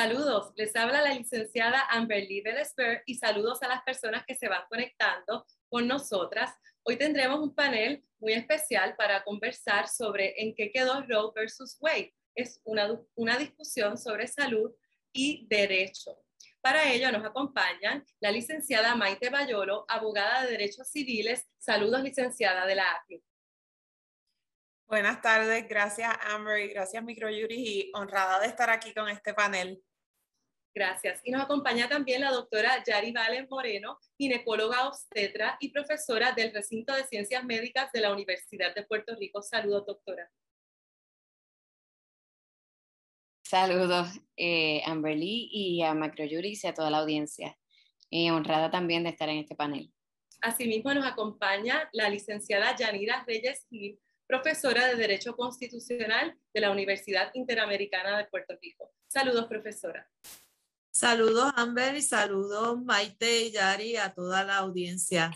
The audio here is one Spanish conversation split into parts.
Saludos, les habla la licenciada Amberly Belesper y saludos a las personas que se van conectando con nosotras. Hoy tendremos un panel muy especial para conversar sobre en qué quedó Roe versus Wade. Es una, una discusión sobre salud y derecho. Para ello nos acompañan la licenciada Maite Bayolo, abogada de Derechos Civiles. Saludos, licenciada de la AFI. Buenas tardes, gracias Amber y gracias Microjuris y honrada de estar aquí con este panel. Gracias. Y nos acompaña también la doctora Yari Valen Moreno, ginecóloga obstetra y profesora del recinto de ciencias médicas de la Universidad de Puerto Rico. Saludos, doctora. Saludos, eh, Amberly y a Macrojuris y a toda la audiencia. Eh, honrada también de estar en este panel. Asimismo, nos acompaña la licenciada Yanira Reyes Gil, profesora de Derecho Constitucional de la Universidad Interamericana de Puerto Rico. Saludos, profesora. Saludos, Amber, y saludos, Maite y Yari, a toda la audiencia.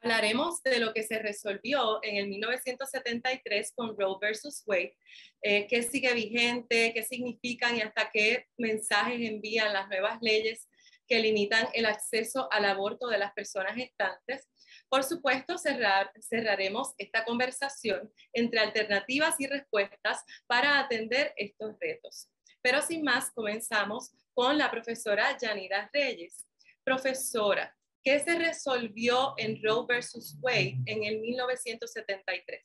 Hablaremos de lo que se resolvió en el 1973 con Roe versus Wade, eh, qué sigue vigente, qué significan y hasta qué mensajes envían las nuevas leyes que limitan el acceso al aborto de las personas gestantes por supuesto, cerrar, cerraremos esta conversación entre alternativas y respuestas para atender estos retos. Pero sin más, comenzamos con la profesora Yanira Reyes. Profesora, ¿qué se resolvió en Roe versus Wade en el 1973?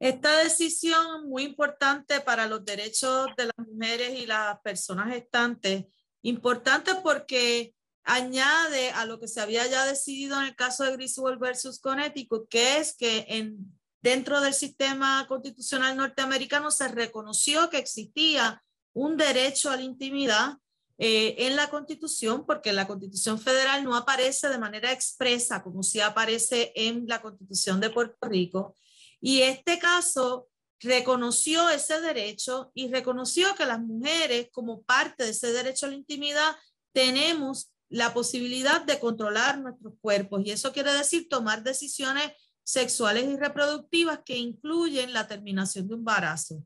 Esta decisión muy importante para los derechos de las mujeres y las personas gestantes, importante porque añade a lo que se había ya decidido en el caso de Griswold versus Connecticut, que es que en, dentro del sistema constitucional norteamericano se reconoció que existía un derecho a la intimidad eh, en la constitución, porque la constitución federal no aparece de manera expresa como si aparece en la constitución de Puerto Rico. Y este caso reconoció ese derecho y reconoció que las mujeres, como parte de ese derecho a la intimidad, tenemos la posibilidad de controlar nuestros cuerpos y eso quiere decir tomar decisiones sexuales y reproductivas que incluyen la terminación de un embarazo.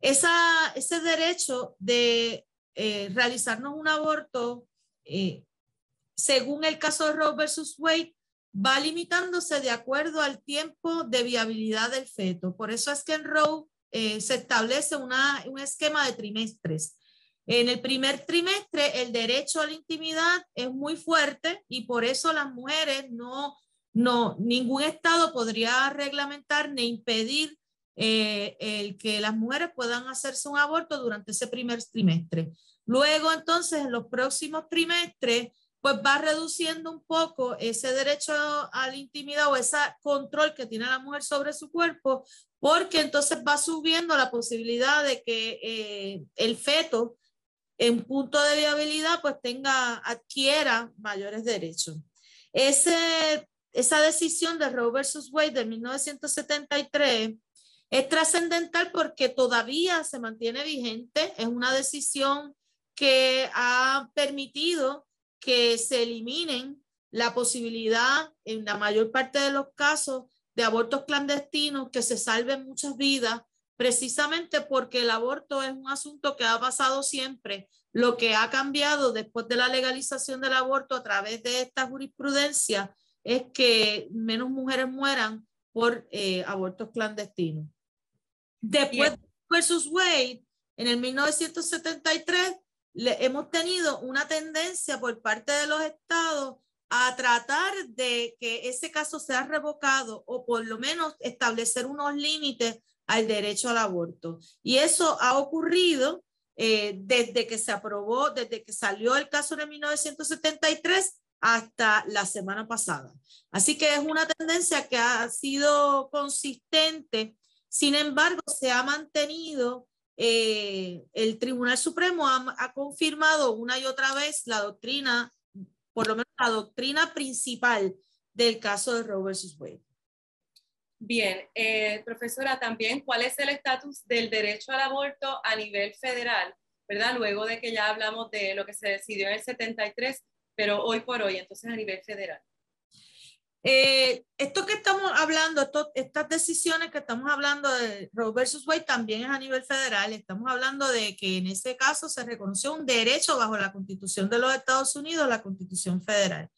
Esa, ese derecho de eh, realizarnos un aborto, eh, según el caso de Roe versus Wade, va limitándose de acuerdo al tiempo de viabilidad del feto. Por eso es que en Roe eh, se establece una, un esquema de trimestres. En el primer trimestre, el derecho a la intimidad es muy fuerte y por eso las mujeres no, no, ningún estado podría reglamentar ni impedir eh, el que las mujeres puedan hacerse un aborto durante ese primer trimestre. Luego, entonces, en los próximos trimestres, pues va reduciendo un poco ese derecho a la intimidad o ese control que tiene la mujer sobre su cuerpo, porque entonces va subiendo la posibilidad de que eh, el feto en punto de viabilidad, pues tenga, adquiera mayores derechos. Ese, esa decisión de Roe versus Wade de 1973 es trascendental porque todavía se mantiene vigente, es una decisión que ha permitido que se eliminen la posibilidad en la mayor parte de los casos de abortos clandestinos, que se salven muchas vidas precisamente porque el aborto es un asunto que ha pasado siempre. Lo que ha cambiado después de la legalización del aborto a través de esta jurisprudencia es que menos mujeres mueran por eh, abortos clandestinos. Después de versus Wade, en el 1973, le, hemos tenido una tendencia por parte de los estados a tratar de que ese caso sea revocado o por lo menos establecer unos límites al derecho al aborto. Y eso ha ocurrido eh, desde que se aprobó, desde que salió el caso de 1973 hasta la semana pasada. Así que es una tendencia que ha sido consistente. Sin embargo, se ha mantenido, eh, el Tribunal Supremo ha, confirmado una y otra vez la doctrina, por lo menos la doctrina principal del caso de Roe versus Wade. Bien, eh, profesora, también, ¿cuál es el estatus del derecho al aborto a nivel federal? ¿Verdad? Luego de que ya hablamos de lo que se decidió en el 73, pero hoy por hoy, entonces a nivel federal. Eh, esto que estamos hablando, estas decisiones que estamos hablando de Roe versus Wade también es a nivel federal. Estamos hablando de que en ese caso se reconoció un derecho bajo la Constitución de los Estados Unidos, la Constitución federal.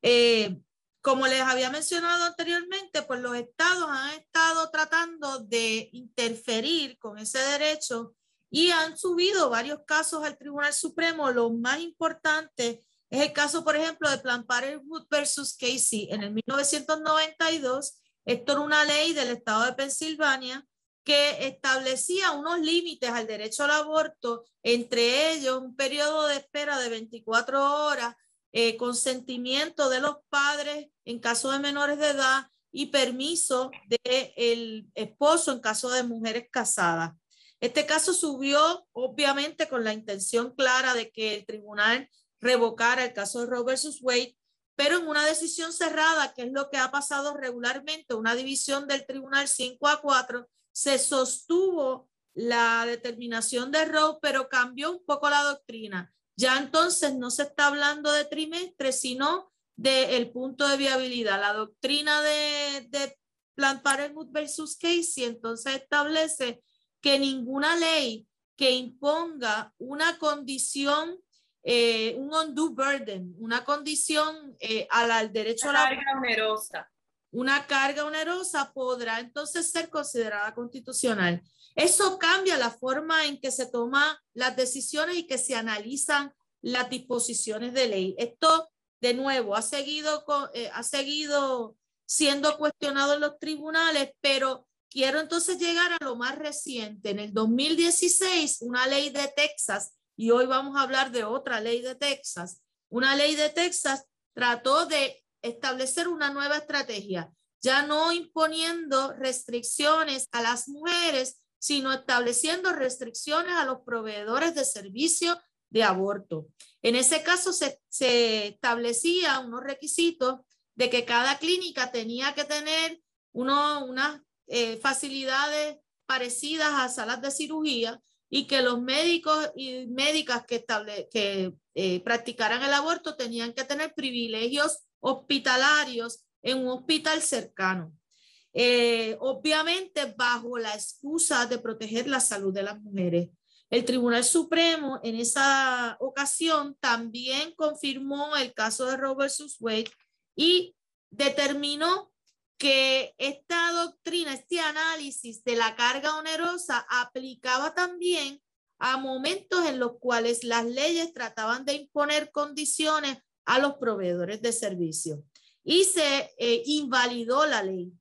Eh, como les había mencionado anteriormente, pues los estados han estado tratando de interferir con ese derecho y han subido varios casos al Tribunal Supremo. Lo más importante es el caso, por ejemplo, de Plan Parenthood versus Casey. En el 1992, esto era una ley del estado de Pensilvania que establecía unos límites al derecho al aborto, entre ellos un periodo de espera de 24 horas, eh, consentimiento de los padres en caso de menores de edad y permiso del esposo en caso de mujeres casadas. Este caso subió obviamente con la intención clara de que el tribunal revocara el caso de Roe versus Wade, pero en una decisión cerrada, que es lo que ha pasado regularmente, una división del tribunal 5 a 4, se sostuvo la determinación de Roe, pero cambió un poco la doctrina. Ya entonces no se está hablando de trimestre, sino del punto de viabilidad. La doctrina de, de Planned Parenthood versus Casey entonces establece que ninguna ley que imponga una condición eh, un undue burden, una condición eh, al, derecho una a la carga onerosa. Una carga onerosa podrá entonces ser considerada constitucional. Eso cambia la forma en que se toman las decisiones y que se analizan las disposiciones de ley. Esto, de nuevo, ha seguido, eh, ha seguido siendo cuestionado en los tribunales, pero quiero entonces llegar a lo más reciente. En el 2016, una ley de Texas y hoy vamos a hablar de otra ley de Texas. Una ley de Texas trató de establecer una nueva estrategia, ya no imponiendo restricciones a las mujeres, sino estableciendo restricciones a los proveedores de servicio de aborto. En ese caso se, se establecía unos requisitos de que cada clínica tenía que tener uno, unas eh, facilidades parecidas a salas de cirugía y que los médicos y médicas que, que eh, practicaran el aborto tenían que tener privilegios hospitalarios en un hospital cercano. Eh, obviamente bajo la excusa de proteger la salud de las mujeres. El Tribunal Supremo en esa ocasión también confirmó el caso de Robert Wade y determinó que esta doctrina, este análisis de la carga onerosa aplicaba también a momentos en los cuales las leyes trataban de imponer condiciones a los proveedores de servicios y se eh, invalidó la ley.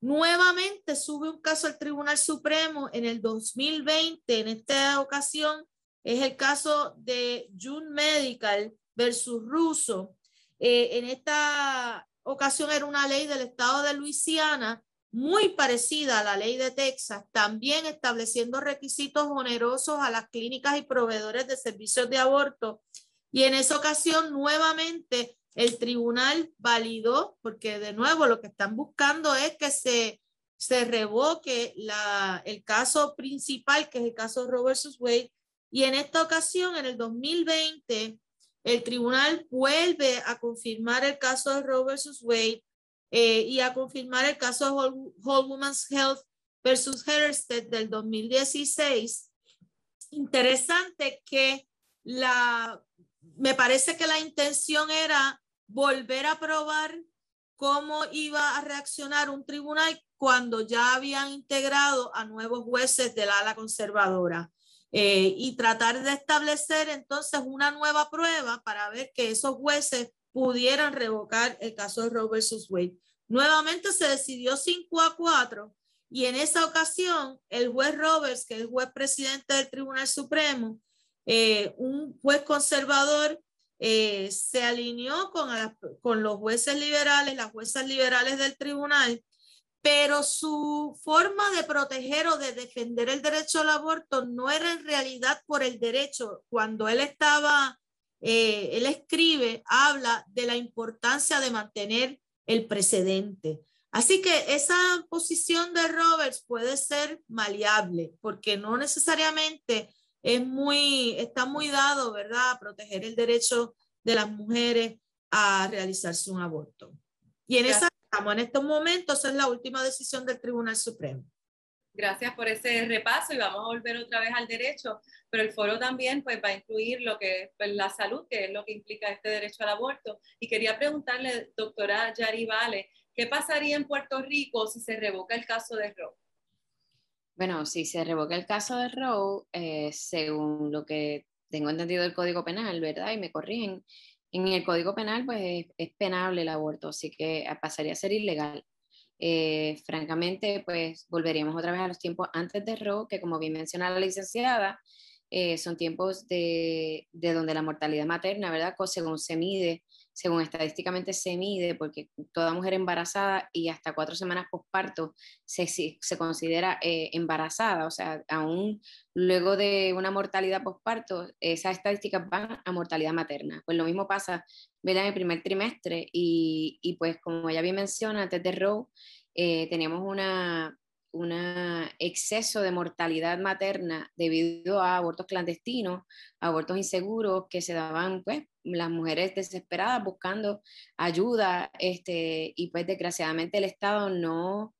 Nuevamente sube un caso al Tribunal Supremo en el 2020, en esta ocasión es el caso de June Medical versus Russo. Eh, en esta ocasión era una ley del estado de Luisiana muy parecida a la ley de Texas, también estableciendo requisitos onerosos a las clínicas y proveedores de servicios de aborto. Y en esa ocasión, nuevamente, el tribunal validó, porque de nuevo lo que están buscando es que se, se revoque la, el caso principal, que es el caso Roe versus Wade. Y en esta ocasión, en el 2020, el tribunal vuelve a confirmar el caso de Roe versus Wade eh, y a confirmar el caso de Whole, Woman's Health versus Hersted del 2016. Interesante que la, me parece que la intención era volver a probar cómo iba a reaccionar un tribunal cuando ya habían integrado a nuevos jueces del ala conservadora. Eh, y tratar de establecer entonces una nueva prueba para ver que esos jueces pudieran revocar el caso de Roe versus Wade. Nuevamente se decidió 5 a 4 y en esa ocasión el juez Roberts, que es el juez presidente del Tribunal Supremo, eh, un juez conservador, eh, se alineó con, con los jueces liberales, las juezas liberales del tribunal pero su forma de proteger o de defender el derecho al aborto no era en realidad por el derecho. Cuando él estaba, eh, él escribe, habla de la importancia de mantener el precedente. Así que esa posición de Roberts puede ser maleable, porque no necesariamente es muy, está muy dado, ¿verdad?, a proteger el derecho de las mujeres a realizarse un aborto. Y en esa estamos en estos momentos, es la última decisión del Tribunal Supremo. Gracias por ese repaso y vamos a volver otra vez al derecho, pero el foro también pues, va a incluir lo que es pues, la salud, que es lo que implica este derecho al aborto. Y quería preguntarle, doctora Yari Vale, ¿qué pasaría en Puerto Rico si se revoca el caso de Roe? Bueno, si se revoca el caso de Roe, eh, según lo que tengo entendido del Código Penal, ¿verdad? Y me corrigen, en el Código Penal pues es penable el aborto, así que pasaría a ser ilegal. Eh, francamente, pues volveríamos otra vez a los tiempos antes de Roe, que como bien menciona la licenciada, eh, son tiempos de, de, donde la mortalidad materna, ¿verdad? Según se mide, según estadísticamente se mide, porque toda mujer embarazada y hasta cuatro semanas posparto se, se considera eh, embarazada, o sea, aún luego de una mortalidad posparto, esas estadísticas van a mortalidad materna. Pues lo mismo pasa, ¿verdad? En el primer trimestre y, y pues como ya bien menciona, antes de Roe, eh, teníamos una, un exceso de mortalidad materna debido a abortos clandestinos, abortos inseguros que se daban pues las mujeres desesperadas buscando ayuda este, y pues desgraciadamente el Estado no,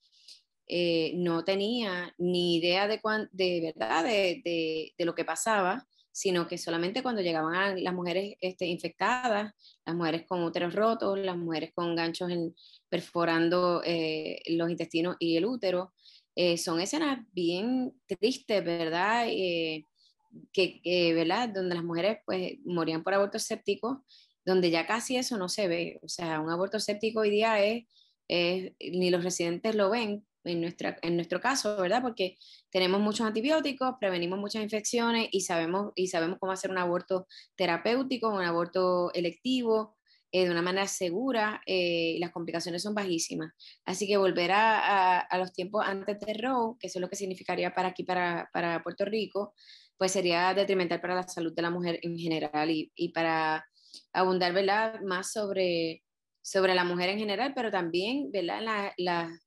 eh, no tenía ni idea de, de verdad de, de, lo que pasaba, sino que solamente cuando llegaban las mujeres este, infectadas, las mujeres con úteros rotos, las mujeres con ganchos perforando eh, los intestinos y el útero, eh, son escenas bien tristes, ¿verdad? Eh, que, ¿verdad? Donde las mujeres pues morían por aborto séptico, donde ya casi eso no se ve. O sea, un aborto séptico hoy día es, ni los residentes lo ven en, nuestra, en nuestro caso, ¿verdad? Porque tenemos muchos antibióticos, prevenimos muchas infecciones y sabemos, y sabemos cómo hacer un aborto terapéutico, un aborto electivo, eh, de una manera segura, eh, las complicaciones son bajísimas. Así que volver a, a, los tiempos antes de Roe, que eso es lo que significaría para aquí, para, para, Puerto Rico, pues sería detrimental para la salud de la mujer en general y, y para abundar ¿verdad? más sobre, sobre la mujer en general, pero también ¿verdad? La, la,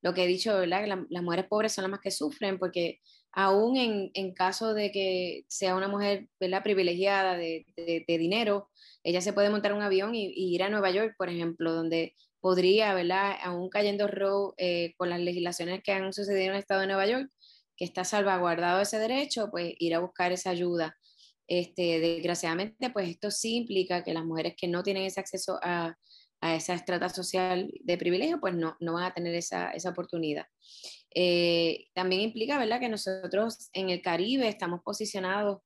lo que he dicho, ¿verdad? que las mujeres pobres son las más que sufren, porque aún en, en caso de que sea una mujer ¿verdad? privilegiada de, de, dinero, ella se puede montar un avión y, ir a Nueva York, por ejemplo, donde podría, ¿verdad? Aún cayendo Roe eh, con las legislaciones que han sucedido en el estado de Nueva York, que está salvaguardado ese derecho, pues ir a buscar esa ayuda. Este, desgraciadamente, pues esto sí implica que las mujeres que no tienen ese acceso a, a esa estrata social de privilegio, pues no, no van a tener esa, esa oportunidad. Eh, también implica, ¿verdad?, que nosotros en el Caribe estamos posicionados,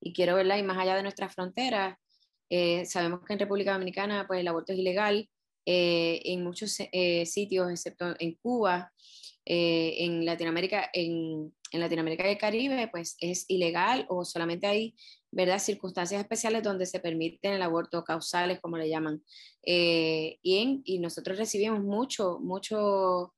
y quiero, ¿verdad?, y más allá de nuestras fronteras, eh, sabemos que en República Dominicana pues, el aborto es ilegal eh, en muchos sitios, excepto en Cuba. en Latinoamérica, en, en, Latinoamérica y el Caribe, pues es ilegal o solamente hay ¿verdad? circunstancias especiales donde se permiten el aborto causales, como le llaman. y, en, y nosotros recibimos mucho, mucho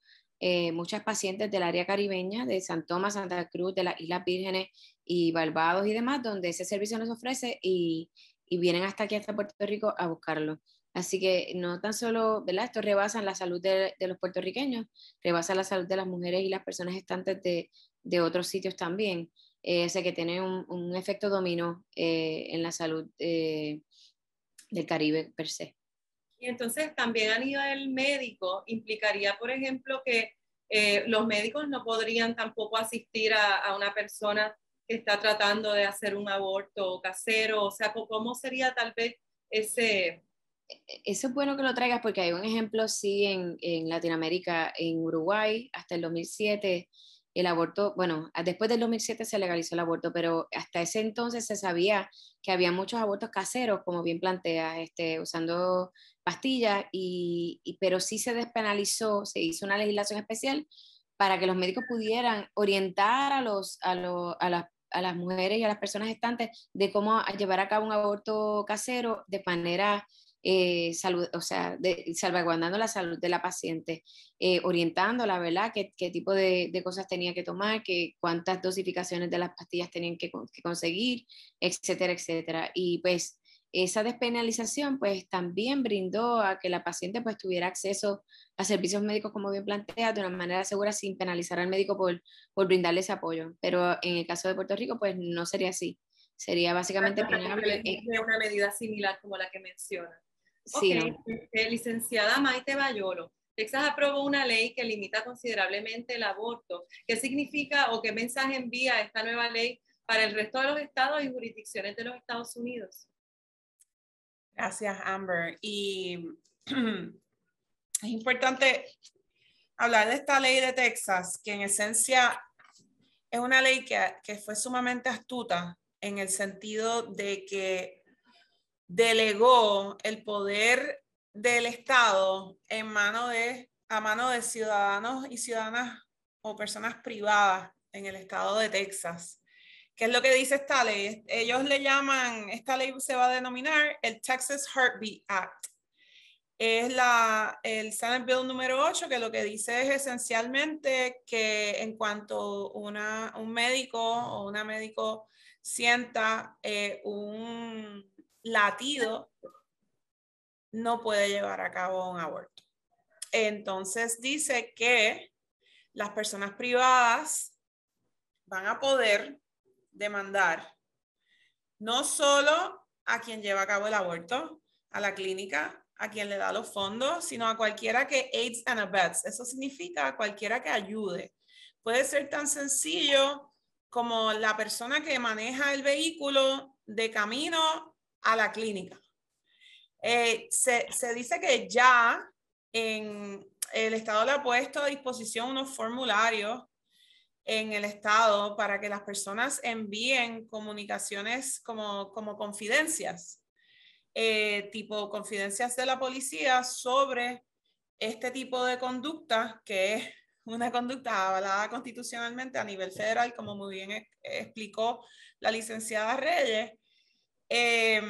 muchas pacientes del área caribeña, de San Tomás, Santa Cruz, de las Islas Vírgenes y Barbados y demás, donde ese servicio nos ofrece y, y vienen hasta aquí, hasta Puerto Rico, a buscarlo. Así que no tan solo, ¿verdad? Esto rebasa la salud de, de los puertorriqueños, rebasa la salud de las mujeres y las personas estantes de, de otros sitios también. Eh, que tiene un, un efecto dominó eh, en la salud eh, del Caribe per se. Y entonces también a nivel médico implicaría, por ejemplo, que eh, los médicos no podrían tampoco asistir a, a una persona que está tratando de hacer un aborto casero? O sea, ¿cómo sería tal vez ese... E-, eso es bueno que lo traigas porque hay un ejemplo, sí, en, en Latinoamérica, en Uruguay, hasta el 2007, el aborto, bueno, después del 2007 se legalizó el aborto, pero hasta ese entonces se sabía que había muchos abortos caseros, como bien plantea, este, usando pastillas, y, pero sí se despenalizó, se hizo una legislación especial para que los médicos pudieran orientar a, los, a, lo, a las a las mujeres y a las personas gestantes de cómo llevar a cabo un aborto casero de manera eh, salud, o sea, de, salvaguardando la salud de la paciente, eh, orientándola, ¿verdad? ¿Qué, qué tipo de, de, cosas tenía que tomar, qué, cuántas dosificaciones de las pastillas tenían que, que conseguir, etcétera, etcétera. Y pues esa despenalización pues también brindó a que la paciente pues tuviera acceso a servicios médicos como bien plantea de una manera segura sin penalizar al médico por, por brindarle ese apoyo. Pero en el caso de Puerto Rico pues no sería así. Sería básicamente penable. una medida similar como la que menciona. Sí. Okay. Este, licenciada Maite Bayolo, Texas aprobó una ley que limita considerablemente el aborto. ¿Qué significa o qué mensaje envía esta nueva ley para el resto de los estados y jurisdicciones de los Estados Unidos? Gracias, Amber. Y es importante hablar de esta ley de Texas, que en esencia es una ley que, que fue sumamente astuta en el sentido de que delegó el poder del Estado en mano de, a mano de ciudadanos y ciudadanas o personas privadas en el estado de Texas. ¿Qué es lo que dice esta ley? Ellos le llaman, esta ley se va a denominar el Texas Heartbeat Act. Es la, el Senate Bill número 8 que lo que dice es esencialmente que en cuanto una, un médico o una médico sienta eh, un latido no puede llevar a cabo un aborto. Entonces dice que las personas privadas van a poder demandar no solo a quien lleva a cabo el aborto, a la clínica, a quien le da los fondos, sino a cualquiera que aids and abets. Eso significa a cualquiera que ayude. Puede ser tan sencillo como la persona que maneja el vehículo de camino a la clínica eh, se, se, dice que ya en el Estado le ha puesto a disposición unos formularios en el Estado para que las personas envíen comunicaciones como, como confidencias, eh, tipo confidencias de la policía sobre este tipo de conducta, que es una conducta avalada constitucionalmente a nivel federal, como muy bien explicó la licenciada Reyes. Eh,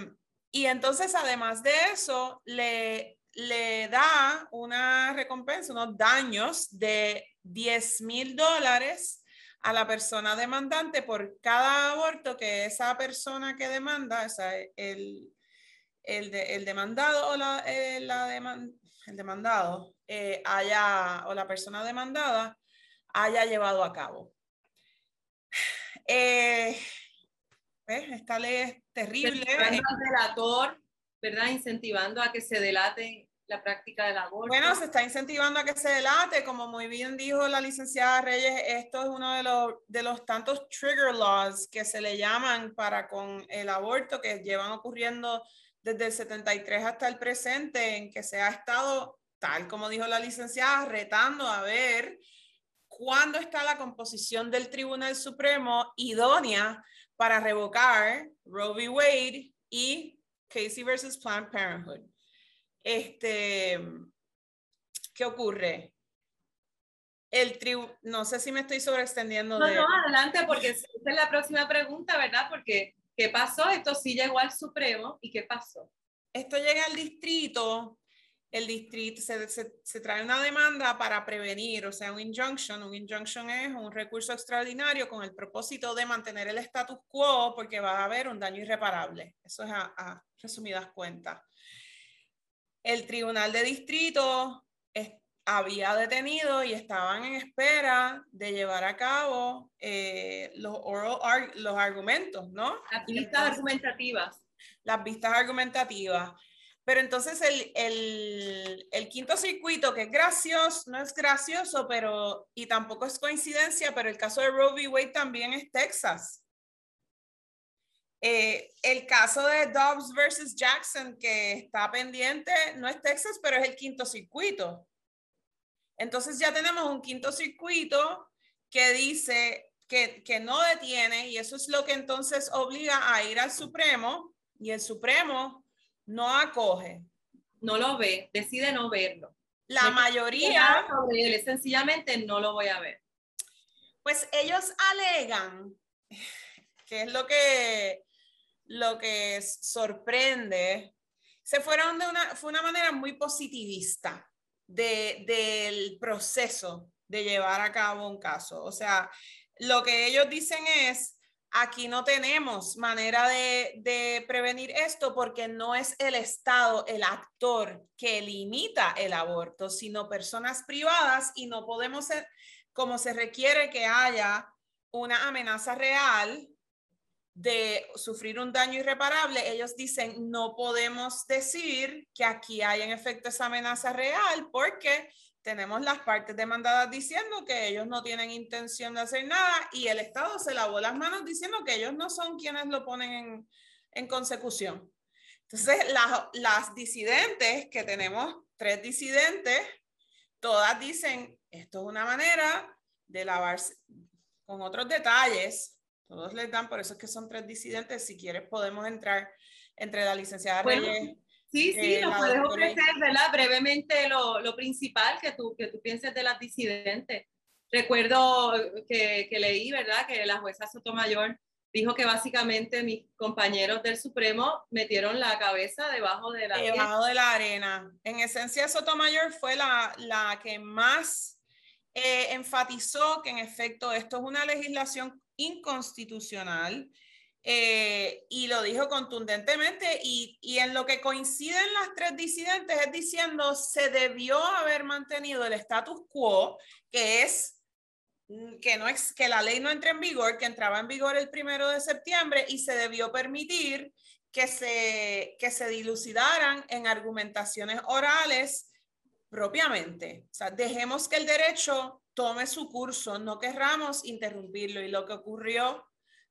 y entonces, además de eso, le, le da una recompensa, unos daños de 10 mil dólares a la persona demandante por cada aborto que esa persona que demanda, o sea, el, el, el demandado o la, eh, la el demandado eh, haya, o la persona demandada haya llevado a cabo. Eh, esta ley es terrible. El delator, ¿verdad? Incentivando a que se delate la práctica del aborto. Bueno, se está incentivando a que se delate, como muy bien dijo la licenciada Reyes, esto es uno de los, de los tantos trigger laws que se le llaman para con el aborto que llevan ocurriendo desde el 73 hasta el presente, en que se ha estado, tal como dijo la licenciada, retando a ver cuándo está la composición del Tribunal Supremo idónea para revocar Roe v. Wade y Casey versus Planned Parenthood. Este, ¿qué ocurre? El tribu no sé si me estoy sobreextendiendo. No, no, adelante, porque esa es la próxima pregunta, ¿verdad? Porque, ¿qué pasó? Esto sí llegó al Supremo, ¿y qué pasó? Esto llega al distrito el distrito se, se, trae una demanda para prevenir, o sea, un injunction. Un injunction es un recurso extraordinario con el propósito de mantener el status quo porque va a haber un daño irreparable. Eso es a, resumidas cuentas. El tribunal de distrito había detenido y estaban en espera de llevar a cabo eh, los, oral, los argumentos, ¿no? Las vistas argumentativas. Las vistas argumentativas. Pero entonces el, quinto circuito, que es gracioso, no es gracioso, pero, y tampoco es coincidencia, pero el caso de Roe v. Wade también es Texas. Eh, el caso de Dobbs versus Jackson, que está pendiente, no es Texas, pero es el quinto circuito. Entonces ya tenemos un quinto circuito que dice que, que no detiene y eso es lo que entonces obliga a ir al Supremo y el Supremo no acoge. No lo ve, decide no verlo. La mayoría. Sobre sencillamente no lo voy a ver. Pues ellos alegan, que es lo que, lo que sorprende, se fueron de una, fue una manera muy positivista de, del proceso de llevar a cabo un caso. O sea, lo que ellos dicen es, Aquí no tenemos manera de, prevenir esto porque no es el Estado el actor que limita el aborto, sino personas privadas y no podemos, ser, como se requiere que haya una amenaza real de sufrir un daño irreparable, ellos dicen, no podemos decir que aquí hay en efecto esa amenaza real porque tenemos las partes demandadas diciendo que ellos no tienen intención de hacer nada y el Estado se lavó las manos diciendo que ellos no son quienes lo ponen en, en consecución. Entonces, las, las disidentes, que tenemos tres disidentes, todas dicen, esto es una manera de lavarse con otros detalles. Todos les dan, por eso es que son tres disidentes. Si quieres, podemos entrar entre la licenciada Reyes Sí, sí, nos puedes ofrecer, ¿verdad? Brevemente lo, lo, principal que tú, que tú pienses de las disidentes. Recuerdo que, que, leí, ¿verdad? Que la jueza Sotomayor dijo que básicamente mis compañeros del Supremo metieron la cabeza debajo de la Debajo de la arena. En esencia, Sotomayor fue la, la que más eh, enfatizó que en efecto esto es una legislación inconstitucional eh, y lo dijo contundentemente y, y, en lo que coinciden las tres disidentes es diciendo se debió haber mantenido el status quo, que es mm, que, no es, que la ley no entre en vigor, que entraba en vigor el primero de septiembre y se debió permitir que se, que se dilucidaran en argumentaciones orales propiamente. O sea, dejemos que el derecho tome su curso, no querramos interrumpirlo. Y lo que ocurrió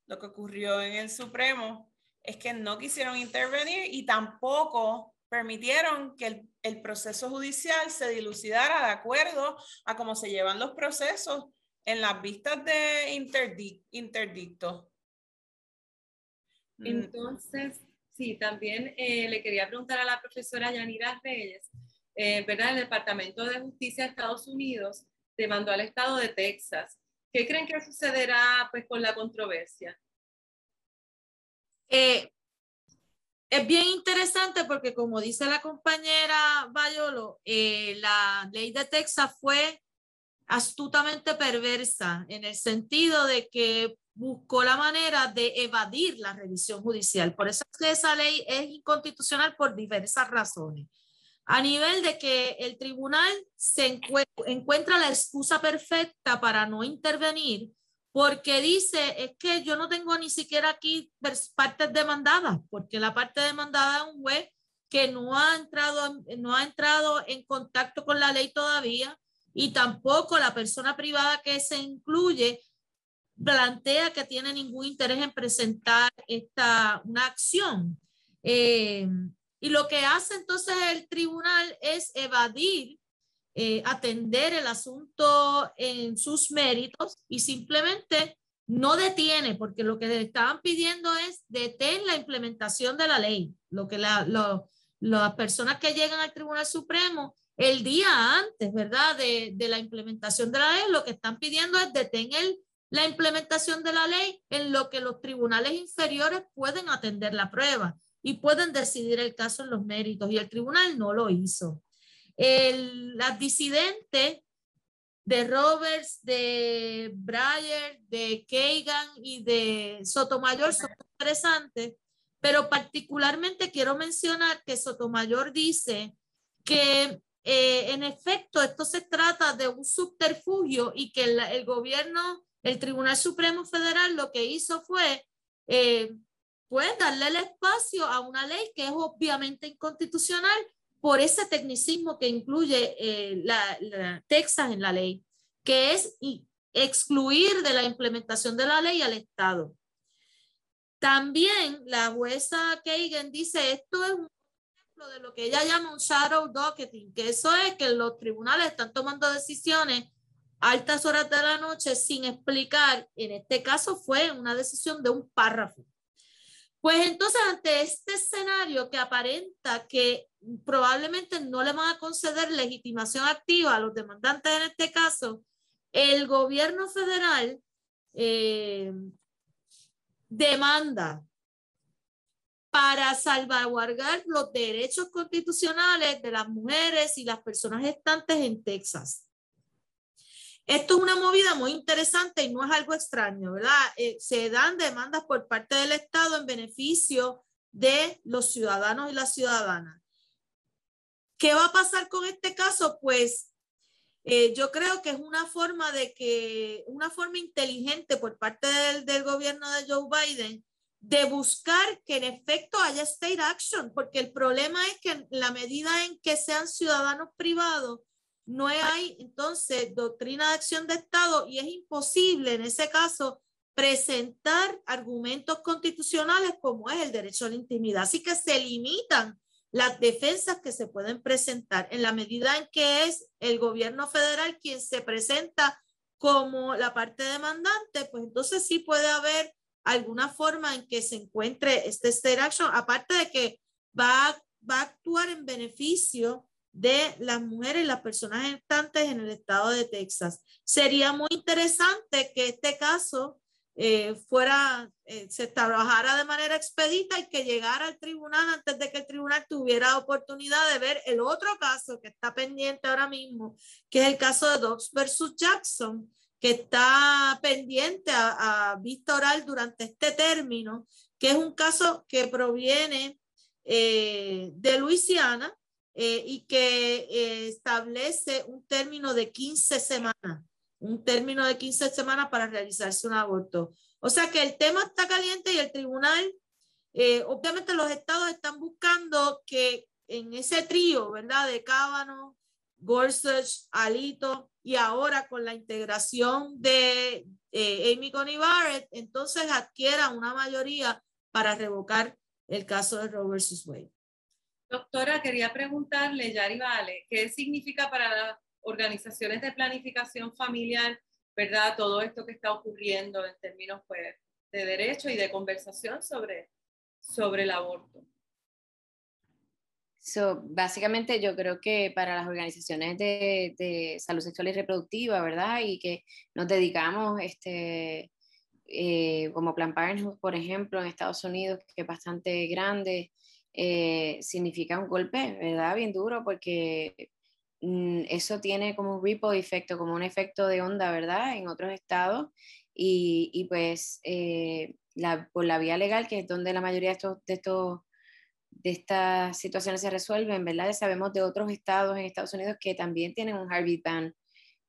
lo que ocurrió en el Supremo es que no quisieron intervenir y tampoco permitieron que el, el proceso judicial se dilucidara de acuerdo a cómo se llevan los procesos en las vistas de interdicto. Mm. Entonces, sí, también eh, le quería preguntar a la profesora Yanira Reyes, eh, ¿verdad? El Departamento de Justicia de Estados Unidos demandó al estado de Texas ¿Qué creen que sucederá pues, con la controversia? Eh, es bien interesante porque como dice la compañera Bayolo, eh, la ley de Texas fue astutamente perversa en el sentido de que buscó la manera de evadir la revisión judicial. Por eso es que esa ley es inconstitucional por diversas razones a nivel de que el tribunal se encuentra la excusa perfecta para no intervenir, porque dice, es que yo no tengo ni siquiera aquí partes demandadas, porque la parte demandada es un juez que no ha entrado, no ha entrado en contacto con la ley todavía y tampoco la persona privada que se incluye plantea que tiene ningún interés en presentar esta, una acción. Eh, y lo que hace entonces el tribunal es evadir, eh, atender el asunto en sus méritos y simplemente no detiene, porque lo que le estaban pidiendo es detener la implementación de la ley. Lo que la, las personas que llegan al Tribunal Supremo el día antes, ¿verdad? De la implementación de la ley, lo que están pidiendo es detener la implementación de la ley en lo que los tribunales inferiores pueden atender la prueba y pueden decidir el caso en los méritos y el tribunal no lo hizo. El, las disidentes de Roberts, de Breyer, de Kagan y de Sotomayor son interesantes, pero particularmente quiero mencionar que Sotomayor dice que eh, en efecto esto se trata de un subterfugio y que el, el, gobierno, el Tribunal Supremo Federal lo que hizo fue eh, pues darle el espacio a una ley que es obviamente inconstitucional por ese tecnicismo que incluye eh, la, Texas en la ley, que es excluir de la implementación de la ley al Estado. También la jueza Kagan dice, esto es un ejemplo de lo que ella llama un shadow docketing, que eso es que los tribunales están tomando decisiones altas horas de la noche sin explicar, en este caso fue una decisión de un párrafo. Pues entonces, ante este escenario que aparenta que probablemente no le van a conceder legitimación activa a los demandantes en este caso, el gobierno federal eh, demanda para salvaguardar los derechos constitucionales de las mujeres y las personas gestantes en Texas. Esto es una movida muy interesante y no es algo extraño, ¿verdad? Eh, se dan demandas por parte del Estado en beneficio de los ciudadanos y las ciudadanas. ¿Qué va a pasar con este caso? Pues eh, yo creo que es una forma de que, una forma inteligente por parte del, del gobierno de Joe Biden de buscar que en efecto haya state action, porque el problema es que en la medida en que sean ciudadanos privados, no hay entonces doctrina de acción de Estado y es imposible en ese caso presentar argumentos constitucionales como es el derecho a la intimidad. Así que se limitan las defensas que se pueden presentar en la medida en que es el gobierno federal quien se presenta como la parte demandante, pues entonces sí puede haber alguna forma en que se encuentre este state action, aparte de que va, va a actuar en beneficio de las mujeres y las personas gestantes en el estado de Texas. Sería muy interesante que este caso eh, fuera, eh, se trabajara de manera expedita y que llegara al tribunal antes de que el tribunal tuviera oportunidad de ver el otro caso que está pendiente ahora mismo, que es el caso de Dobbs versus Jackson, que está pendiente a, vista oral durante este término, que es un caso que proviene eh, de Luisiana y que establece un término de 15 semanas un término de 15 semanas para realizarse un aborto. O sea que el tema está caliente y el tribunal, eh, obviamente los estados están buscando que en ese trío, ¿verdad? De Cábano, Gorsuch, Alito y ahora con la integración de eh, Amy Coney Barrett, entonces adquiera una mayoría para revocar el caso de Roe versus Wade. Doctora, quería preguntarle, Yari Vale, ¿qué significa para la organizaciones de planificación familiar, ¿verdad? Todo esto que está ocurriendo en términos pues, de derecho y de conversación sobre, sobre el aborto. So, básicamente yo creo que para las organizaciones de, de, salud sexual y reproductiva, ¿verdad? Y que nos dedicamos, este, eh, como Plan Parenthood, por ejemplo, en Estados Unidos, que es bastante grande, eh, significa un golpe, ¿verdad? Bien duro, porque Mm, eso tiene como un ripple efecto, como un efecto de onda, ¿verdad? En otros estados. Y, y pues eh, la, por la vía legal, que es donde la mayoría de, estos, de, estos, de estas situaciones se resuelven, ¿verdad? sabemos de otros estados en Estados Unidos que también tienen un heartbeat ban,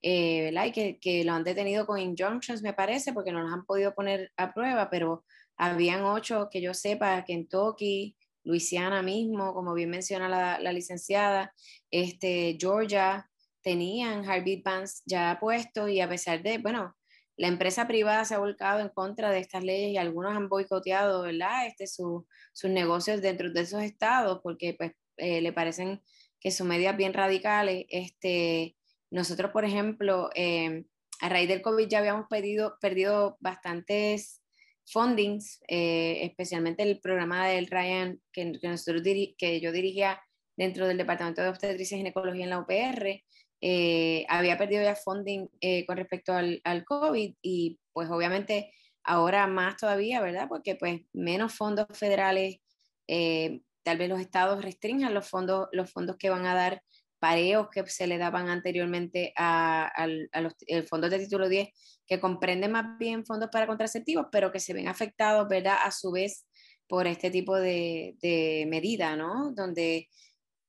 eh, ¿verdad? Y que, que, lo han detenido con injunctions, me parece, porque no los han podido poner a prueba, pero habían ocho que yo sepa, Kentucky, Luisiana mismo, como bien menciona la, la licenciada, este, Georgia, tenían heartbeat bans ya puestos y a pesar de, bueno, la empresa privada se ha volcado en contra de estas leyes y algunos han boicoteado, ¿verdad? Este, su, sus negocios dentro de esos estados porque pues eh, le parecen que son medidas bien radicales. Este, nosotros, por ejemplo, eh, a raíz del COVID ya habíamos pedido, perdido bastantes fundings, eh, especialmente el programa del Ryan que, que, nosotros que yo dirigía dentro del Departamento de Obstetricia y Ginecología en la UPR, eh, había perdido ya funding eh, con respecto al, al, COVID y pues obviamente ahora más todavía, ¿verdad? Porque pues menos fondos federales, tal vez los estados restrinjan los fondos, los fondos que van a dar pareos que se le daban anteriormente a, a, los fondos de título 10, que comprenden más bien fondos para contraceptivos, pero que se ven afectados, ¿verdad? A su vez por este tipo de, de medida, ¿no? Donde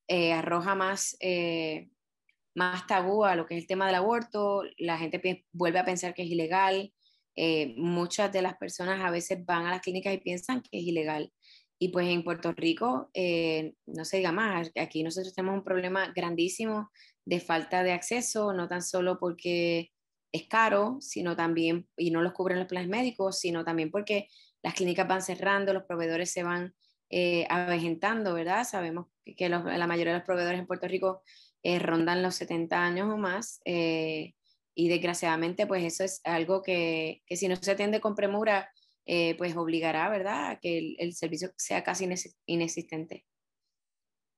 eh, arroja más, eh, más tabú a lo que es el tema del aborto, la gente vuelve a pensar que es ilegal, eh, muchas de las personas a veces van a las clínicas y piensan que es ilegal. Y pues en Puerto Rico, eh, no se diga más, aquí nosotros tenemos un problema grandísimo de falta de acceso, no tan solo porque es caro, sino también, y no los cubren los planes médicos, sino también porque las clínicas van cerrando, los proveedores se van eh, avejentando, ¿verdad? Sabemos que los, la mayoría de los proveedores en Puerto Rico eh, rondan los 70 años o más, eh, y desgraciadamente pues eso es algo que, que si no se atiende con premura, eh, pues obligará, ¿verdad?, a que el, servicio sea casi inexistente.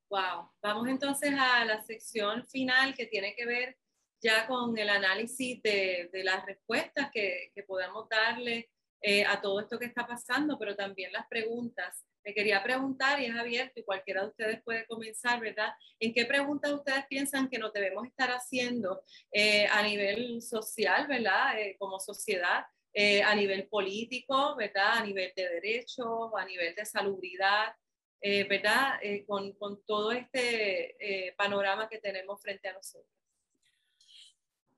Wow, vamos entonces a la sección final que tiene que ver ya con el análisis de, de las respuestas que, que podamos darle eh, a todo esto que está pasando, pero también las preguntas. Me quería preguntar, y es abierto, y cualquiera de ustedes puede comenzar, ¿verdad? ¿En qué preguntas ustedes piensan que nos debemos estar haciendo eh, a nivel social, ¿verdad? como sociedad, eh, a nivel político, ¿verdad? A nivel de derecho, a nivel de salubridad, eh, ¿verdad? Eh, con, con, todo este panorama que tenemos frente a nosotros.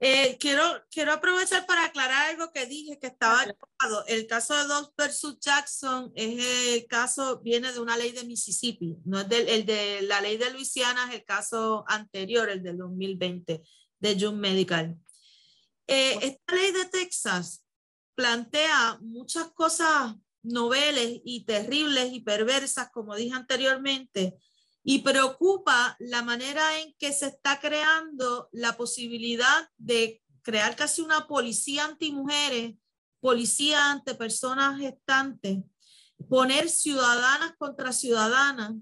Eh, quiero, quiero aprovechar para aclarar algo que dije que estaba equivocado. El caso de Dobbs versus Jackson es el caso, viene de una ley de Mississippi, no es del, el de la ley de Luisiana, es el caso anterior, el del 2020 de June Medical. Eh, esta ley de Texas plantea muchas cosas noveles y terribles y perversas, como dije anteriormente, y preocupa la manera en que se está creando la posibilidad de crear casi una policía anti-mujeres, policía ante personas gestantes, poner ciudadanas contra ciudadanas,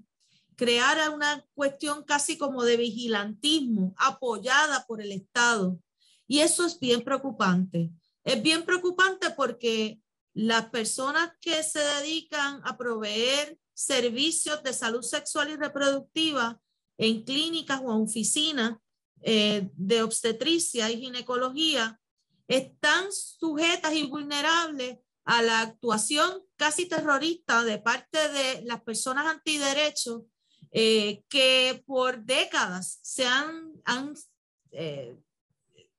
crear una cuestión casi como de vigilantismo apoyada por el Estado. Y eso es bien preocupante. Es bien preocupante porque las personas que se dedican a proveer servicios de salud sexual y reproductiva en clínicas o en oficinas eh, de obstetricia y ginecología están sujetas y vulnerables a la actuación casi terrorista de parte de las personas antiderechos eh, que por décadas se han, han eh,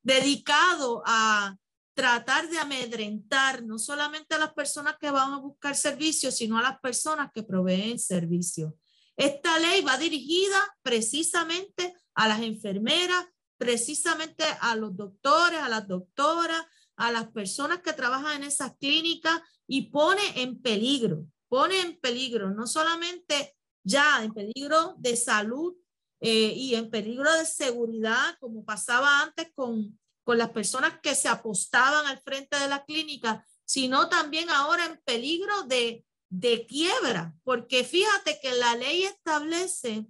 dedicado a tratar de amedrentar no solamente a las personas que van a buscar servicios, sino a las personas que proveen servicios. Esta ley va dirigida precisamente a las enfermeras, precisamente a los doctores, a las doctoras, a las personas que trabajan en esas clínicas y pone en peligro, pone en peligro no solamente ya en peligro de salud eh, y en peligro de seguridad, como pasaba antes con con las personas que se apostaban al frente de la clínica, sino también ahora en peligro de, de quiebra, porque fíjate que la ley establece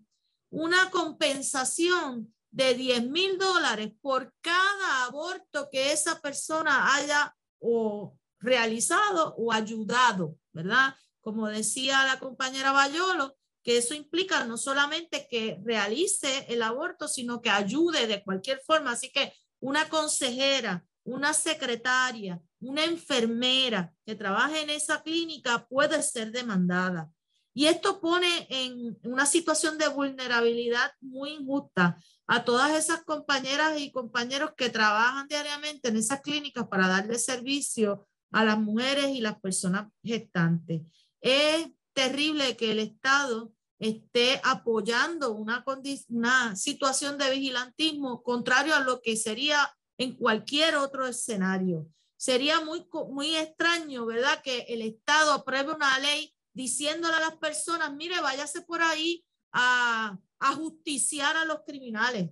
una compensación de 10 mil dólares por cada aborto que esa persona haya o realizado o ayudado, ¿verdad? Como decía la compañera Bayolo, que eso implica no solamente que realice el aborto, sino que ayude de cualquier forma. Así que una consejera, una secretaria, una enfermera que trabaje en esa clínica puede ser demandada. Y esto pone en una situación de vulnerabilidad muy injusta a todas esas compañeras y compañeros que trabajan diariamente en esas clínicas para darle servicio a las mujeres y las personas gestantes. Es terrible que el Estado esté apoyando una, una situación de vigilantismo contrario a lo que sería en cualquier otro escenario. Sería muy, muy extraño, ¿verdad? Que el Estado apruebe una ley diciéndole a las personas, mire, váyase por ahí a, a justiciar a los criminales.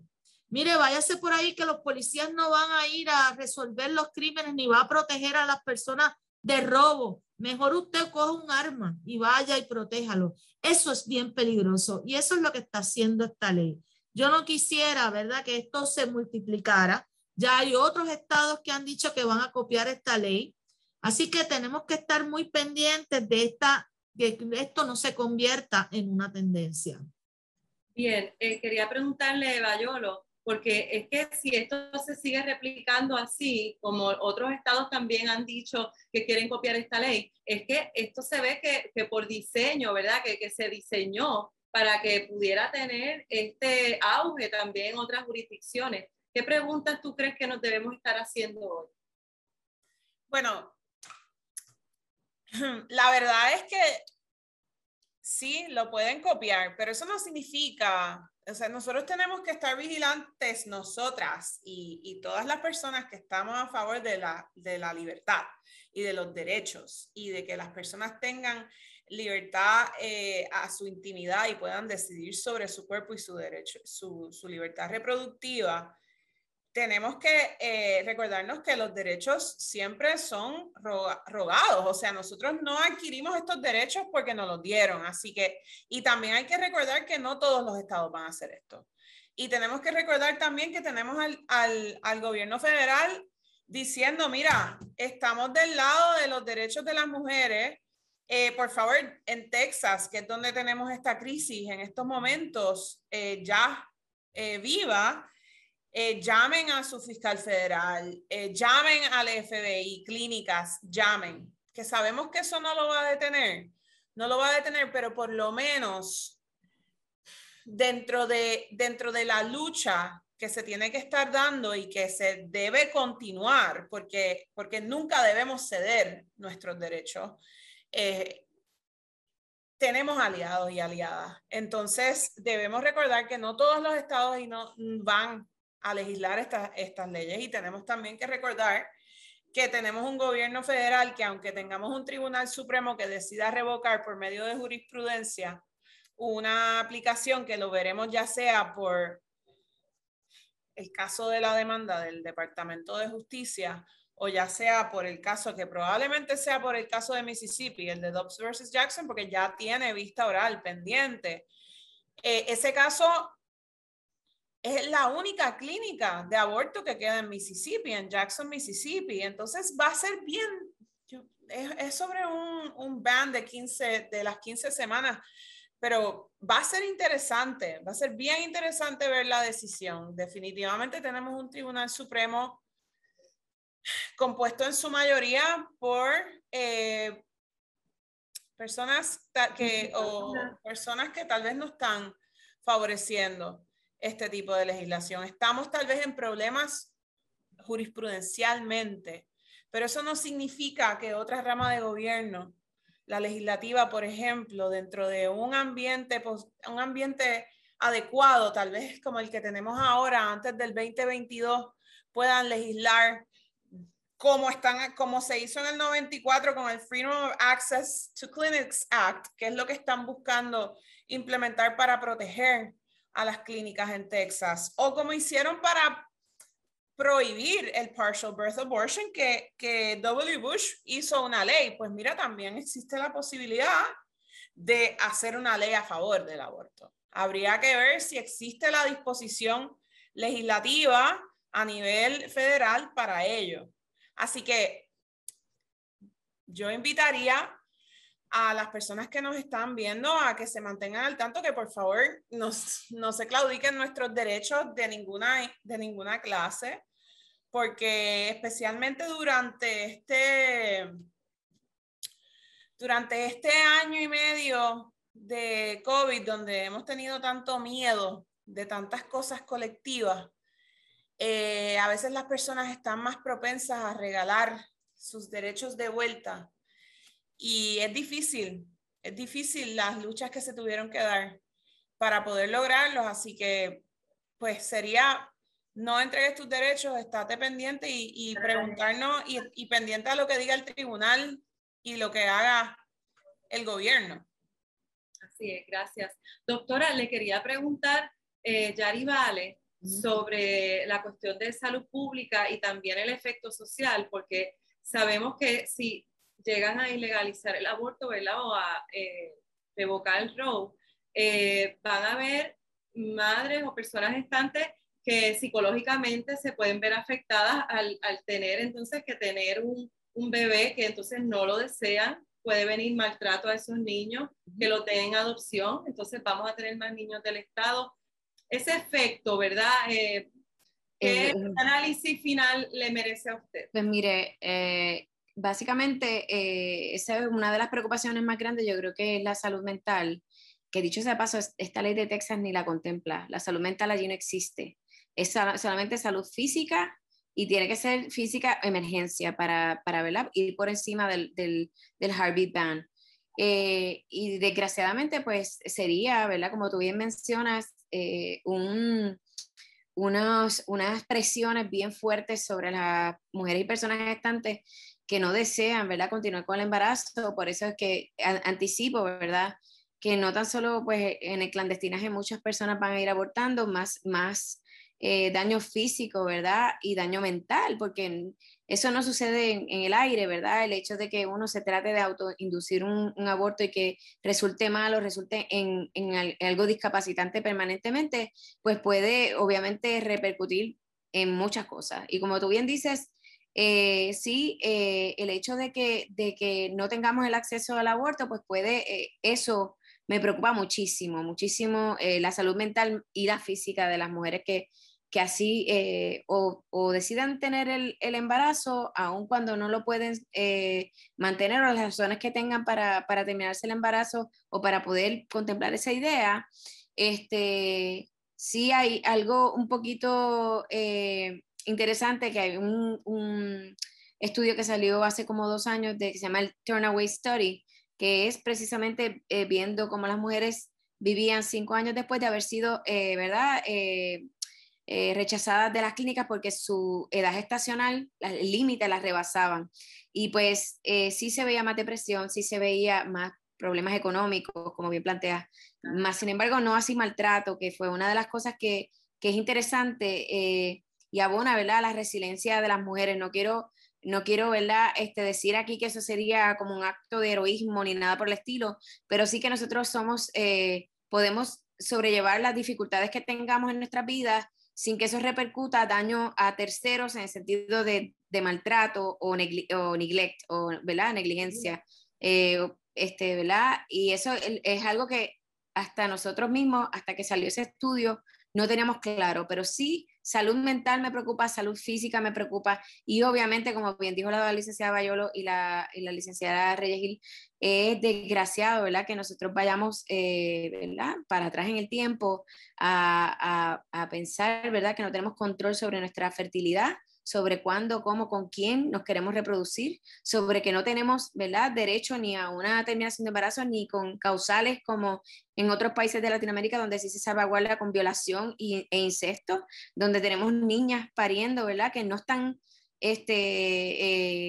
Mire, váyase por ahí que los policías no van a ir a resolver los crímenes ni va a proteger a las personas de robo. Mejor usted coja un arma y vaya y protéjalo. Eso es bien peligroso y eso es lo que está haciendo esta ley. Yo no quisiera, ¿verdad?, que esto se multiplicara. Ya hay otros estados que han dicho que van a copiar esta ley. Así que tenemos que estar muy pendientes de esta, que esto no se convierta en una tendencia. Bien, eh, quería preguntarle, Bayolo, porque es que si esto se sigue replicando así, como otros estados también han dicho que quieren copiar esta ley, es que esto se ve que, por diseño, ¿verdad? Que, que, se diseñó para que pudiera tener este auge también en otras jurisdicciones. ¿Qué preguntas tú crees que nos debemos estar haciendo hoy? Bueno, la verdad es que sí, lo pueden copiar, pero eso no significa o sea, nosotros tenemos que estar vigilantes nosotras y, todas las personas que estamos a favor de la, de la libertad y de los derechos y de que las personas tengan libertad eh, a su intimidad y puedan decidir sobre su cuerpo y su derecho, su, su libertad reproductiva tenemos que eh, recordarnos que los derechos siempre son rogados, o sea, nosotros no adquirimos estos derechos porque nos los dieron, así que, y también hay que recordar que no todos los estados van a hacer esto. Y tenemos que recordar también que tenemos al, al, al gobierno federal diciendo, mira, estamos del lado de los derechos de las mujeres. Eh, por favor, en Texas, que es donde tenemos esta crisis en estos momentos, eh, ya viva, eh, llamen a su fiscal federal, eh, llamen al FBI, clínicas, llamen, que sabemos que eso no lo va a detener, no lo va a detener, pero por lo menos dentro de, dentro de la lucha que se tiene que estar dando y que se debe continuar porque, porque nunca debemos ceder nuestros derechos. Eh, tenemos aliados y aliadas. Entonces, debemos recordar que no todos los estados y no, van a legislar estas, estas leyes y tenemos también que recordar que tenemos un gobierno federal que aunque tengamos un tribunal supremo que decida revocar por medio de jurisprudencia una aplicación que lo veremos ya sea por el caso de la demanda del Departamento de Justicia o ya sea por el caso que probablemente sea por el caso de Mississippi, el de Dobbs versus Jackson, porque ya tiene vista oral pendiente. Eh, ese caso es la única clínica de aborto que queda en Mississippi, en Jackson, Mississippi. Entonces va a ser bien, es, sobre un, un ban de 15, de las 15 semanas pero va a ser interesante, va a ser bien interesante ver la decisión. Definitivamente tenemos un Tribunal Supremo compuesto en su mayoría por eh, personas que, o personas que tal vez no están favoreciendo este tipo de legislación. Estamos tal vez en problemas jurisprudencialmente, pero eso no significa que otra rama de gobierno la legislativa, por ejemplo, dentro de un ambiente, un ambiente adecuado, tal vez como el que tenemos ahora, antes del 2022, puedan legislar como, están, como se hizo en el 94 con el Freedom of Access to Clinics Act, que es lo que están buscando implementar para proteger a las clínicas en Texas, o como hicieron para prohibir el partial birth abortion que, que W. Bush hizo una ley. Pues mira, también existe la posibilidad de hacer una ley a favor del aborto. Habría que ver si existe la disposición legislativa a nivel federal para ello. Así que yo invitaría a las personas que nos están viendo a que se mantengan al tanto, que por favor nos, no se claudiquen nuestros derechos de ninguna, de ninguna clase porque especialmente durante este, durante este año y medio de COVID, donde hemos tenido tanto miedo de tantas cosas colectivas, eh, a veces las personas están más propensas a regalar sus derechos de vuelta y es difícil, es difícil las luchas que se tuvieron que dar para poder lograrlos, así que pues sería no entregues tus derechos, estate pendiente y, preguntarnos y, pendiente a lo que diga el tribunal y lo que haga el gobierno. Así es, gracias. Doctora, le quería preguntar, eh, Yari Vale, sobre la cuestión de salud pública y también el efecto social, porque sabemos que si llegan a ilegalizar el aborto, ¿verdad? O a eh, revocar el ROE, eh, van a haber madres o personas gestantes que psicológicamente se pueden ver afectadas al, al tener entonces que tener un, un, bebé que entonces no lo desean, puede venir maltrato a esos niños que lo tienen adopción, entonces vamos a tener más niños del Estado. Ese efecto, ¿verdad? Eh, ¿Qué eh, análisis final le merece a usted? Pues mire, eh, básicamente esa es una de las preocupaciones más grandes, yo creo que es la salud mental, que dicho sea paso, esta ley de Texas ni la contempla, la salud mental allí no existe es solamente salud física y tiene que ser física emergencia para, para ir por encima del, del, del heartbeat ban. Eh, y desgraciadamente, pues sería, ¿verdad? Como tú bien mencionas, eh, unas presiones bien fuertes sobre las mujeres y personas gestantes que no desean, ¿verdad? Continuar con el embarazo. Por eso es que anticipo, ¿verdad? Que no tan solo, pues, en el clandestinaje muchas personas van a ir abortando, más, más eh, daño físico, ¿verdad? Y daño mental, porque eso no sucede en, el aire, ¿verdad? El hecho de que uno se trate de autoinducir un, aborto y que resulte malo, resulte en, en, algo discapacitante permanentemente, pues puede obviamente repercutir en muchas cosas. Y como tú bien dices, eh, sí, eh, el hecho de que, de que no tengamos el acceso al aborto, pues puede eso me preocupa muchísimo, muchísimo la salud mental y la física de las mujeres que, que así eh, o, o, decidan tener el, el, embarazo, aun cuando no lo pueden eh, mantener o las razones que tengan para, para, terminarse el embarazo o para poder contemplar esa idea, este, sí hay algo un poquito eh, interesante, que hay un, un, estudio que salió hace como dos años de, que se llama el Turnaway Study, que es precisamente eh, viendo cómo las mujeres vivían cinco años después de haber sido, eh, ¿verdad? rechazadas de las clínicas porque su edad gestacional, el límite las rebasaban. Y pues sí se veía más depresión, sí se veía más problemas económicos, como bien planteas, más sin embargo no así maltrato, que fue una de las cosas que, que es interesante eh, y abona, ¿verdad?, la resiliencia de las mujeres. No quiero, no quiero, ¿verdad?, este, decir aquí que eso sería como un acto de heroísmo ni nada por el estilo, pero sí que nosotros somos, eh, podemos sobrellevar las dificultades que tengamos en nuestras vidas sin que eso repercuta daño a terceros en el sentido de, maltrato o, o neglect, o ¿verdad? negligencia. Eh, este, ¿verdad? Y eso es algo que hasta nosotros mismos, hasta que salió ese estudio, no teníamos claro, pero sí, salud mental me preocupa, salud física me preocupa y obviamente, como bien dijo la licenciada Bayolo y la, y la licenciada Reyes Gil, es desgraciado, ¿verdad? Que nosotros vayamos, eh, ¿verdad? Para atrás en el tiempo a, a, a pensar, ¿verdad? Que no tenemos control sobre nuestra fertilidad sobre cuándo, cómo, con quién nos queremos reproducir, sobre que no tenemos, ¿verdad?, derecho ni a una terminación de embarazo ni con causales como en otros países de Latinoamérica donde sí se salvaguarda con violación y, e incesto, donde tenemos niñas pariendo, ¿verdad?, que no están este,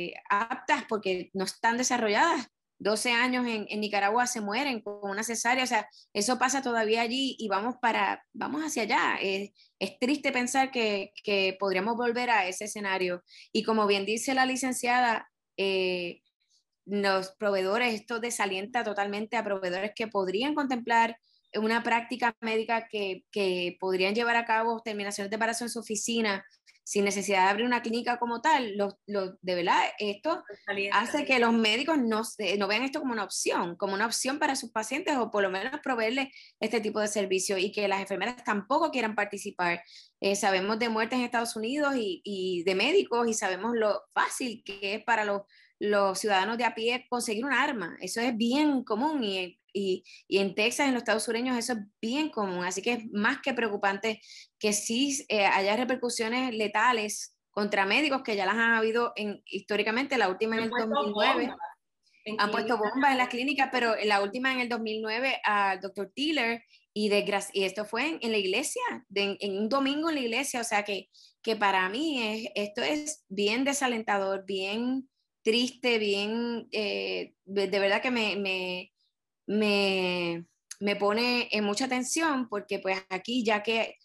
eh, aptas porque no están desarrolladas 12 años en, Nicaragua se mueren con una cesárea, o sea, eso pasa todavía allí y vamos para, vamos hacia allá. Es, triste pensar que, podríamos volver a ese escenario. Y como bien dice la licenciada, eh, los proveedores, esto desalienta totalmente a proveedores que podrían contemplar una práctica médica que, que podrían llevar a cabo terminaciones de embarazo en su oficina sin necesidad de abrir una clínica como tal, lo, lo, de verdad, esto hace que los médicos no, no vean esto como una opción, como una opción para sus pacientes o por lo menos proveerles este tipo de servicio y que las enfermeras tampoco quieran participar. Eh, sabemos de muertes en Estados Unidos y, y, de médicos y sabemos lo fácil que es para los, los ciudadanos de a pie conseguir un arma. Eso es bien común y y, en Texas, en los estados sureños, eso es bien común. Así que es más que preocupante que sí eh, haya repercusiones letales contra médicos que ya las han habido en, históricamente, la última en el 2009. han puesto bombas en las clínicas, pero la última en el 2009 al doctor Tiller y, de, y esto fue en, la iglesia, en un domingo en la iglesia, o sea que, que para mí es, esto es bien desalentador, bien triste, bien, eh, de, verdad que me, me, me, me pone en mucha tensión porque pues aquí ya que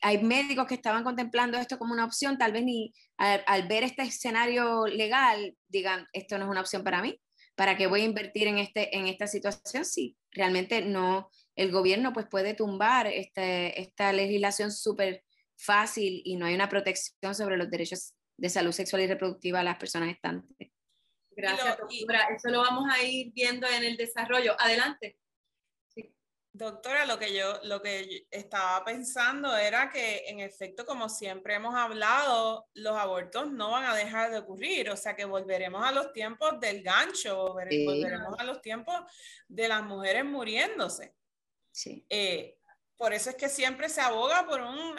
hay médicos que estaban contemplando esto como una opción, tal vez ni al, ver este escenario legal digan, esto no es una opción para mí, ¿para qué voy a invertir en, este, en esta situación si realmente no, el gobierno pues puede tumbar este, esta legislación súper fácil y no hay una protección sobre los derechos de salud sexual y reproductiva a las personas estantes? Gracias, doctora. Eso lo vamos a ir viendo en el desarrollo. Adelante. Doctora, lo que yo lo que estaba pensando era que en efecto, como siempre hemos hablado, los abortos no van a dejar de ocurrir, o sea que volveremos a los tiempos del gancho, volveremos a los tiempos de las mujeres muriéndose. Sí. Eh, por eso es que siempre se aboga por un,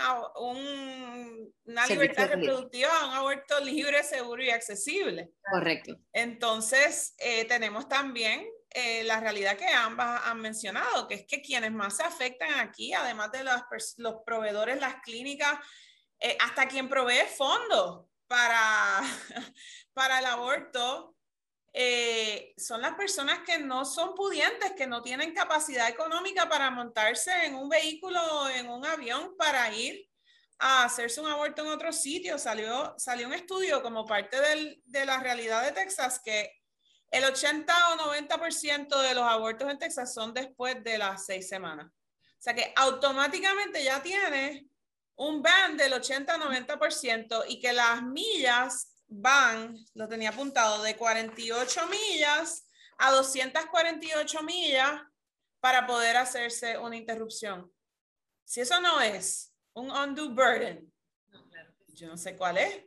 una libertad reproductiva, un aborto libre, seguro y accesible. Correcto. Entonces, eh, tenemos también eh, la realidad que ambas han mencionado, que es que quienes más se afectan aquí, además de los proveedores, las clínicas, eh, hasta quien provee fondos para, para el aborto, eh, son las personas que no son pudientes, que no tienen capacidad económica para montarse en un vehículo en un avión para ir a hacerse un aborto en otro sitio. Salió, salió un estudio como parte del, de la realidad de Texas que el 80 o 90% de los abortos en Texas son después de las seis semanas. O sea que automáticamente ya tiene un ban del 80-90% y que las millas van, lo tenía apuntado, de 48 millas a 248 millas para poder hacerse una interrupción. Si eso no es un undue burden, yo no sé cuál es.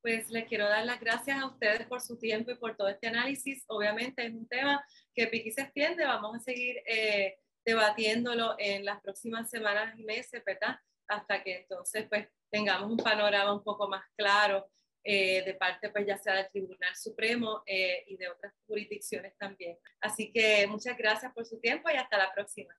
Pues les quiero dar las gracias a ustedes por su tiempo y por todo este análisis. Obviamente es un tema que Piqui se extiende, vamos a seguir eh, debatiéndolo en las próximas semanas y meses, ¿verdad? Hasta que entonces pues tengamos un panorama un poco más claro eh, de parte pues ya sea del Tribunal Supremo eh, y de otras jurisdicciones también. Así que muchas gracias por su tiempo y hasta la próxima.